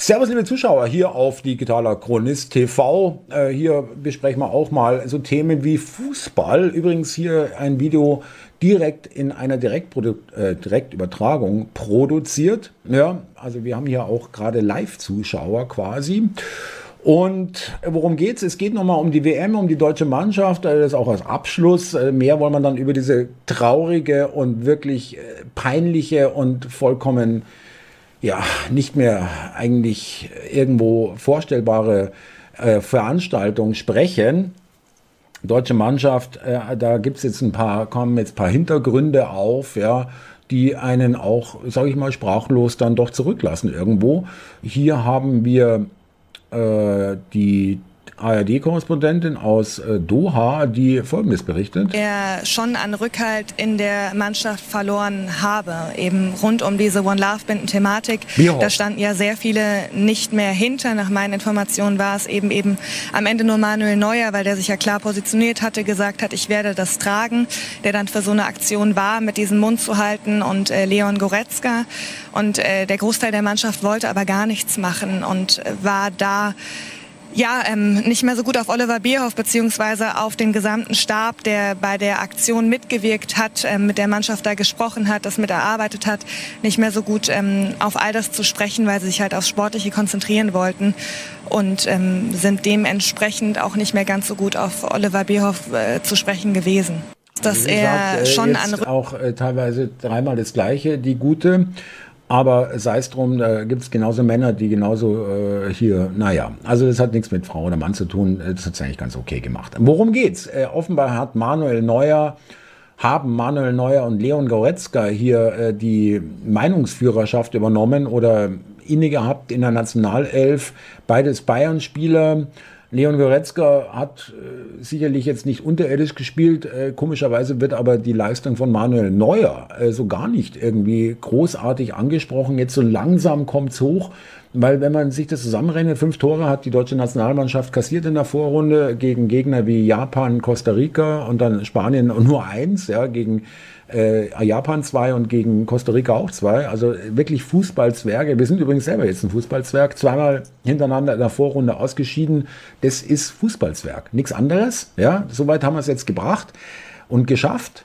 Servus, liebe Zuschauer, hier auf Digitaler Chronist TV. Äh, hier besprechen wir auch mal so Themen wie Fußball. Übrigens hier ein Video direkt in einer Direktprodu äh, Direktübertragung produziert. Ja, also wir haben hier auch gerade Live-Zuschauer quasi. Und worum geht's? Es geht nochmal um die WM, um die deutsche Mannschaft. Das ist auch als Abschluss. Äh, mehr wollen wir dann über diese traurige und wirklich äh, peinliche und vollkommen ja, nicht mehr eigentlich irgendwo vorstellbare äh, Veranstaltung sprechen. Deutsche Mannschaft, äh, da gibt es jetzt ein paar, kommen jetzt ein paar Hintergründe auf, ja, die einen auch, sage ich mal, sprachlos dann doch zurücklassen irgendwo. Hier haben wir äh, die ARD-Korrespondentin aus äh, Doha, die Folgendes berichtet. Er schon an Rückhalt in der Mannschaft verloren habe, eben rund um diese One Love-Binden-Thematik. Da standen ja sehr viele nicht mehr hinter. Nach meinen Informationen war es eben eben am Ende nur Manuel Neuer, weil der sich ja klar positioniert hatte, gesagt hat, ich werde das tragen, der dann für so eine Aktion war, mit diesem Mund zu halten und äh, Leon Goretzka. Und äh, der Großteil der Mannschaft wollte aber gar nichts machen und äh, war da ja, ähm, nicht mehr so gut auf Oliver Bierhoff beziehungsweise auf den gesamten Stab, der bei der Aktion mitgewirkt hat, ähm, mit der Mannschaft da gesprochen hat, das mit erarbeitet hat, nicht mehr so gut ähm, auf all das zu sprechen, weil sie sich halt aufs Sportliche konzentrieren wollten und ähm, sind dementsprechend auch nicht mehr ganz so gut auf Oliver Bierhoff äh, zu sprechen gewesen. Dass er äh, schon an auch äh, teilweise dreimal das Gleiche, die gute. Aber sei es drum, da gibt es genauso Männer, die genauso äh, hier, naja, also das hat nichts mit Frau oder Mann zu tun. Das hat es eigentlich ganz okay gemacht. Worum geht's? Äh, offenbar hat Manuel Neuer, haben Manuel Neuer und Leon Goretzka hier äh, die Meinungsführerschaft übernommen oder inne gehabt in der Nationalelf. Beides Bayern-Spieler. Leon Goretzka hat äh, sicherlich jetzt nicht unterirdisch gespielt. Äh, komischerweise wird aber die Leistung von Manuel Neuer äh, so gar nicht irgendwie großartig angesprochen. Jetzt so langsam kommt's hoch, weil wenn man sich das zusammenrechnet, fünf Tore hat die deutsche Nationalmannschaft kassiert in der Vorrunde gegen Gegner wie Japan, Costa Rica und dann Spanien nur eins, ja, gegen äh, Japan zwei und gegen Costa Rica auch zwei. Also wirklich Fußballzwerge. Wir sind übrigens selber jetzt ein Fußballzwerg. Zweimal hintereinander in der Vorrunde ausgeschieden. Das ist Fußballzwerg. Nichts anderes. Ja, soweit haben wir es jetzt gebracht und geschafft.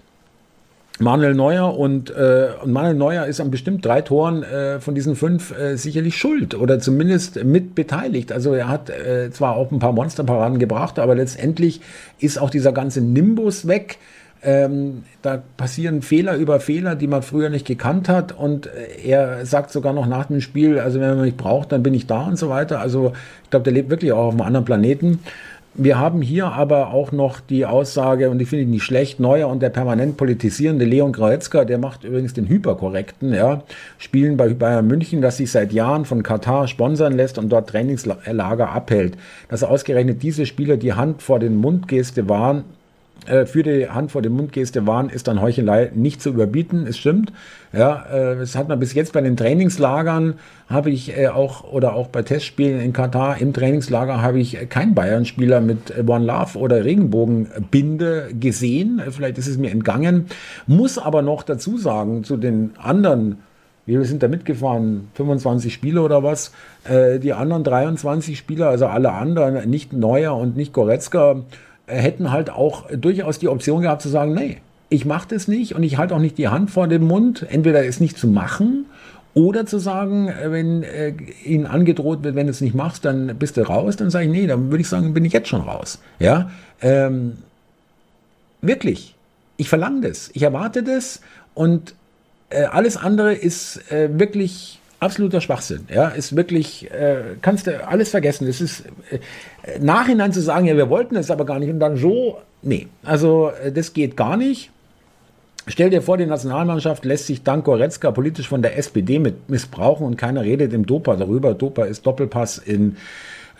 Manuel Neuer und, äh, und Manuel Neuer ist an bestimmt drei Toren äh, von diesen fünf äh, sicherlich schuld oder zumindest mit beteiligt. Also er hat äh, zwar auch ein paar Monsterparaden gebracht, aber letztendlich ist auch dieser ganze Nimbus weg. Ähm, da passieren Fehler über Fehler, die man früher nicht gekannt hat. Und äh, er sagt sogar noch nach dem Spiel, also wenn man mich braucht, dann bin ich da und so weiter. Also ich glaube, der lebt wirklich auch auf einem anderen Planeten. Wir haben hier aber auch noch die Aussage, und ich finde die nicht schlecht, Neuer und der permanent politisierende Leon Goretzka, der macht übrigens den Hyperkorrekten, ja, spielen bei Bayern München, das sich seit Jahren von Katar sponsern lässt und dort Trainingslager abhält. Dass ausgerechnet diese Spieler die Hand vor den Mundgeste waren, äh, für die Hand vor dem Mundgeste waren, ist dann Heuchelei nicht zu überbieten. Es stimmt. Ja, äh, das hat man bis jetzt bei den Trainingslagern habe ich äh, auch oder auch bei Testspielen in Katar im Trainingslager habe ich keinen Bayern-Spieler mit One Love oder Regenbogenbinde gesehen. Vielleicht ist es mir entgangen. Muss aber noch dazu sagen zu den anderen wir sind da mitgefahren, 25 Spieler oder was. Äh, die anderen 23 Spieler, also alle anderen, nicht Neuer und nicht Goretzka, hätten halt auch durchaus die Option gehabt zu sagen, nee, ich mache das nicht und ich halte auch nicht die Hand vor dem Mund, entweder es nicht zu machen oder zu sagen, äh, wenn äh, ihnen angedroht wird, wenn du es nicht machst, dann bist du raus, dann sage ich, nee, dann würde ich sagen, bin ich jetzt schon raus. Ja, ähm, wirklich, ich verlange das, ich erwarte das. Und äh, alles andere ist äh, wirklich absoluter Schwachsinn. Ja, ist wirklich, äh, kannst du alles vergessen. Es ist äh, nachhinein zu sagen, ja, wir wollten es aber gar nicht und dann so, nee, also äh, das geht gar nicht. Stell dir vor, die Nationalmannschaft lässt sich dank Goretzka politisch von der SPD mit missbrauchen und keiner redet im Dopa darüber. Dopa ist Doppelpass in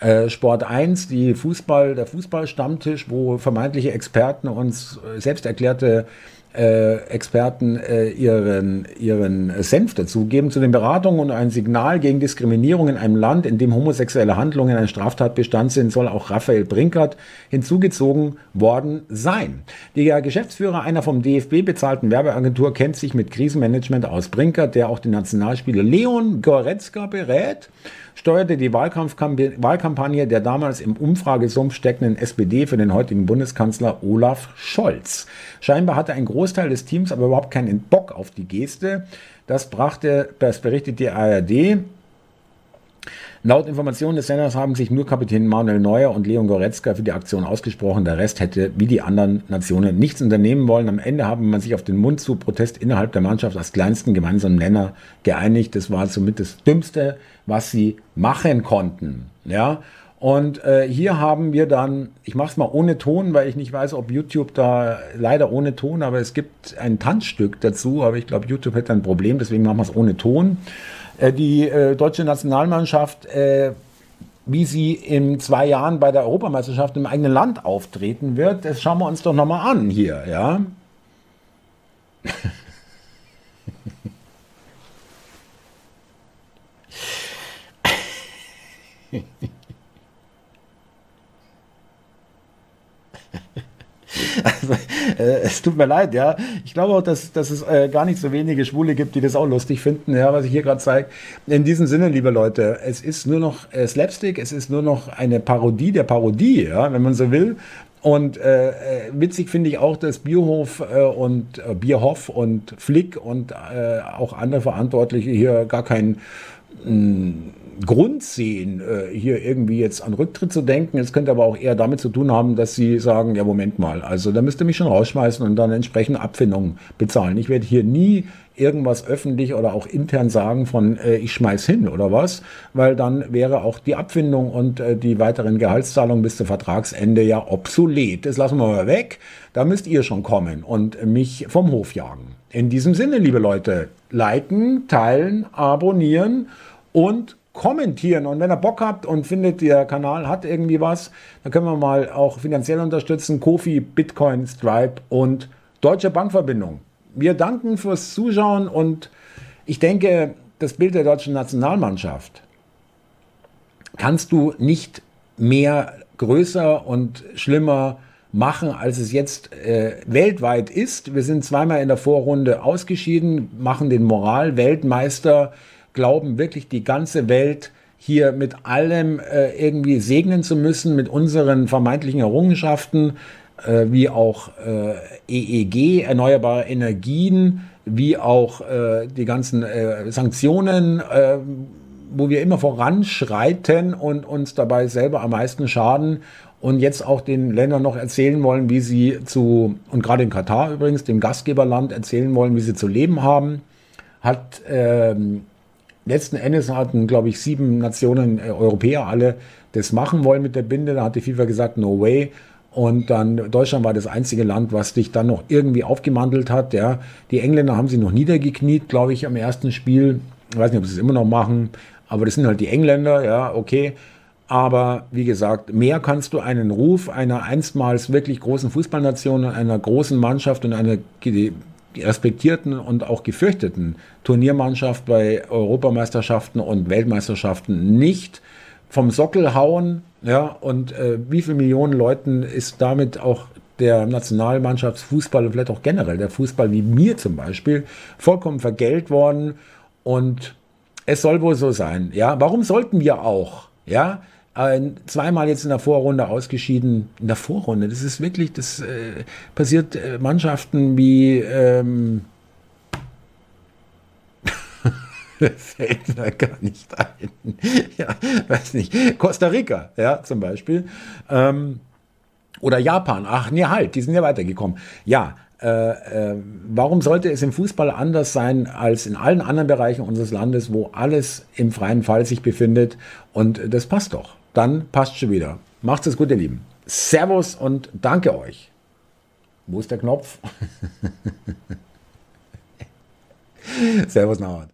äh, Sport 1, die Fußball, der Fußballstammtisch, wo vermeintliche Experten uns äh, selbst erklärte äh, Experten äh, ihren, ihren Senf dazugeben zu den Beratungen und ein Signal gegen Diskriminierung in einem Land, in dem homosexuelle Handlungen ein Straftatbestand sind, soll auch Raphael Brinkert hinzugezogen worden sein. Der Geschäftsführer einer vom DFB bezahlten Werbeagentur kennt sich mit Krisenmanagement aus. Brinkert, der auch den Nationalspieler Leon Goretzka berät, steuerte die Wahlkampagne der damals im Umfragesumpf steckenden SPD für den heutigen Bundeskanzler Olaf Scholz. Scheinbar hatte ein Großteil des Teams aber überhaupt keinen Bock auf die Geste. Das brachte, das berichtet die ARD. Laut Informationen des Senders haben sich nur Kapitän Manuel Neuer und Leon Goretzka für die Aktion ausgesprochen. Der Rest hätte, wie die anderen Nationen, nichts unternehmen wollen. Am Ende haben man sich auf den Mund zu Protest innerhalb der Mannschaft als kleinsten gemeinsamen Nenner geeinigt. Das war somit das Dümmste, was sie machen konnten. Ja. Und äh, hier haben wir dann, ich mache es mal ohne Ton, weil ich nicht weiß, ob YouTube da leider ohne Ton, aber es gibt ein Tanzstück dazu, aber ich glaube, YouTube hätte ein Problem, deswegen machen wir es ohne Ton. Äh, die äh, deutsche Nationalmannschaft, äh, wie sie in zwei Jahren bei der Europameisterschaft im eigenen Land auftreten wird, das schauen wir uns doch nochmal an hier, ja. Also, äh, es tut mir leid, ja. Ich glaube auch, dass, dass es äh, gar nicht so wenige Schwule gibt, die das auch lustig finden, ja, was ich hier gerade zeige. In diesem Sinne, liebe Leute, es ist nur noch äh, Slapstick, es ist nur noch eine Parodie der Parodie, ja, wenn man so will. Und äh, äh witzig finde ich auch, dass Bierhof äh, und äh, Bierhoff und Flick und äh, auch andere Verantwortliche hier gar kein mh, mm, Grund sehen, äh, hier irgendwie jetzt an Rücktritt zu denken. Es könnte aber auch eher damit zu tun haben, dass sie sagen, ja, Moment mal, also da müsst ihr mich schon rausschmeißen und dann entsprechende Abfindungen bezahlen. Ich werde hier nie irgendwas öffentlich oder auch intern sagen von äh, ich schmeiß hin oder was, weil dann wäre auch die Abfindung und äh, die weiteren Gehaltszahlungen bis zum Vertragsende ja obsolet. Das lassen wir mal weg. Da müsst ihr schon kommen und mich vom Hof jagen. In diesem Sinne, liebe Leute, liken, teilen, abonnieren und kommentieren. Und wenn ihr Bock habt und findet, der Kanal hat irgendwie was, dann können wir mal auch finanziell unterstützen. Kofi, Bitcoin, Stripe und Deutsche Bankverbindung. Wir danken fürs Zuschauen und ich denke, das Bild der deutschen Nationalmannschaft kannst du nicht mehr größer und schlimmer machen, als es jetzt äh, weltweit ist. Wir sind zweimal in der Vorrunde ausgeschieden, machen den Moral-Weltmeister glauben wirklich die ganze Welt hier mit allem äh, irgendwie segnen zu müssen, mit unseren vermeintlichen Errungenschaften, äh, wie auch äh, EEG, erneuerbare Energien, wie auch äh, die ganzen äh, Sanktionen, äh, wo wir immer voranschreiten und uns dabei selber am meisten schaden und jetzt auch den Ländern noch erzählen wollen, wie sie zu, und gerade in Katar übrigens, dem Gastgeberland, erzählen wollen, wie sie zu leben haben, hat ähm, letzten Endes hatten, glaube ich, sieben Nationen, äh, Europäer alle, das machen wollen mit der Binde. Da hat die FIFA gesagt, no way. Und dann Deutschland war das einzige Land, was dich dann noch irgendwie aufgemandelt hat. Ja. Die Engländer haben sie noch niedergekniet, glaube ich, am ersten Spiel. Ich weiß nicht, ob sie es immer noch machen, aber das sind halt die Engländer, ja, okay. Aber wie gesagt, mehr kannst du einen Ruf einer einstmals wirklich großen Fußballnation, einer großen Mannschaft und einer respektierten und auch gefürchteten Turniermannschaft bei Europameisterschaften und Weltmeisterschaften nicht vom Sockel hauen. Ja, und äh, wie viele Millionen Leuten ist damit auch der Nationalmannschaftsfußball und vielleicht auch generell der Fußball wie mir zum Beispiel vollkommen vergällt worden und es soll wohl so sein. Ja, warum sollten wir auch? Ja, zweimal jetzt in der Vorrunde ausgeschieden. In der Vorrunde, das ist wirklich, das äh, passiert äh, Mannschaften wie ähm, fällt mir gar nicht ein. ja, weiß nicht. Costa Rica, ja, zum Beispiel. Ähm, oder Japan. Ach, nee, halt, die sind ja weitergekommen. Ja, äh, äh, warum sollte es im Fußball anders sein als in allen anderen Bereichen unseres Landes, wo alles im freien Fall sich befindet? Und das passt doch dann passt schon wieder. Macht es gut, ihr Lieben. Servus und danke euch. Wo ist der Knopf? Servus, Nauert.